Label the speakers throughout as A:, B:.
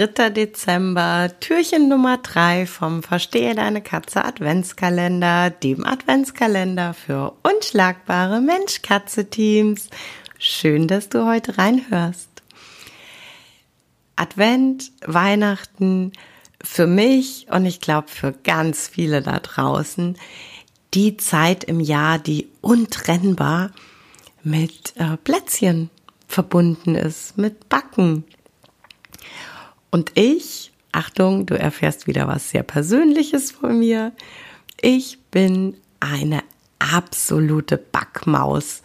A: 3. Dezember, Türchen Nummer 3 vom Verstehe deine Katze Adventskalender, dem Adventskalender für unschlagbare Mensch-Katze-Teams. Schön, dass du heute reinhörst. Advent, Weihnachten, für mich und ich glaube für ganz viele da draußen, die Zeit im Jahr, die untrennbar mit äh, Plätzchen verbunden ist, mit Backen. Und ich, Achtung, du erfährst wieder was sehr Persönliches von mir. Ich bin eine absolute Backmaus.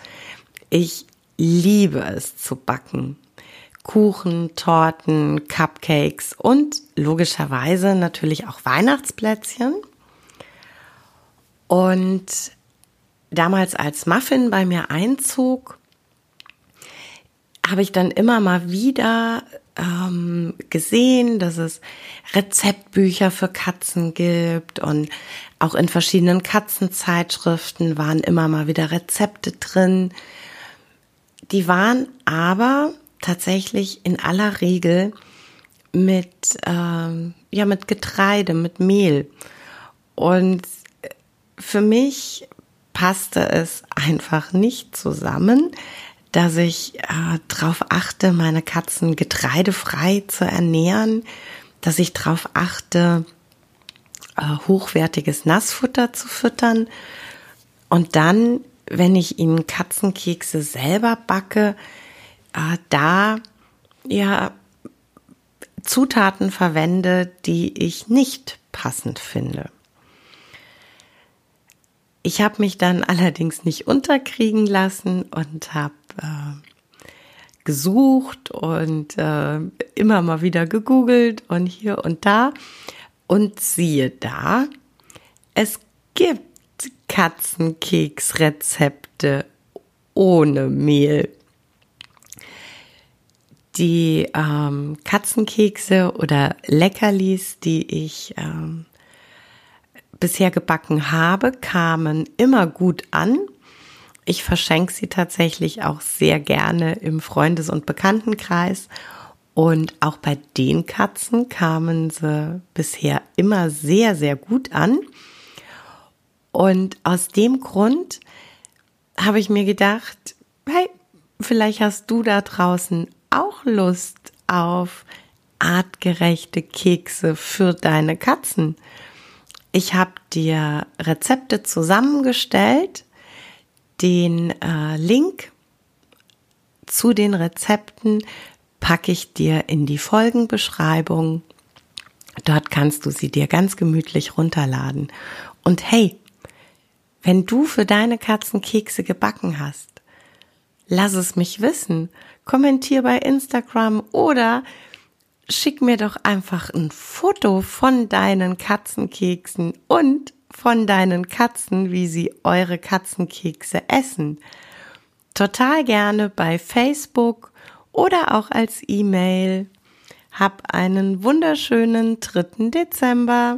A: Ich liebe es zu backen. Kuchen, Torten, Cupcakes und logischerweise natürlich auch Weihnachtsplätzchen. Und damals als Muffin bei mir einzog, habe ich dann immer mal wieder ähm, gesehen, dass es Rezeptbücher für Katzen gibt und auch in verschiedenen Katzenzeitschriften waren immer mal wieder Rezepte drin. Die waren aber tatsächlich in aller Regel mit ähm, ja mit Getreide, mit Mehl und für mich passte es einfach nicht zusammen, dass ich äh, darauf achte, meine Katzen getreidefrei zu ernähren, dass ich darauf achte, äh, hochwertiges Nassfutter zu füttern und dann, wenn ich ihnen Katzenkekse selber backe, äh, da ja Zutaten verwende, die ich nicht passend finde. Ich habe mich dann allerdings nicht unterkriegen lassen und habe äh, gesucht und äh, immer mal wieder gegoogelt und hier und da. Und siehe da, es gibt Katzenkeksrezepte ohne Mehl. Die ähm, Katzenkekse oder Leckerlis, die ich ähm, bisher gebacken habe, kamen immer gut an. Ich verschenke sie tatsächlich auch sehr gerne im Freundes- und Bekanntenkreis. Und auch bei den Katzen kamen sie bisher immer sehr, sehr gut an. Und aus dem Grund habe ich mir gedacht, hey, vielleicht hast du da draußen auch Lust auf artgerechte Kekse für deine Katzen. Ich habe dir Rezepte zusammengestellt. Den äh, Link zu den Rezepten packe ich dir in die Folgenbeschreibung. Dort kannst du sie dir ganz gemütlich runterladen. Und hey, wenn du für deine Katzen Kekse gebacken hast, lass es mich wissen. Kommentier bei Instagram oder schick mir doch einfach ein Foto von deinen Katzenkeksen und von deinen Katzen, wie sie eure Katzenkekse essen. Total gerne bei Facebook oder auch als E-Mail. Hab einen wunderschönen 3. Dezember.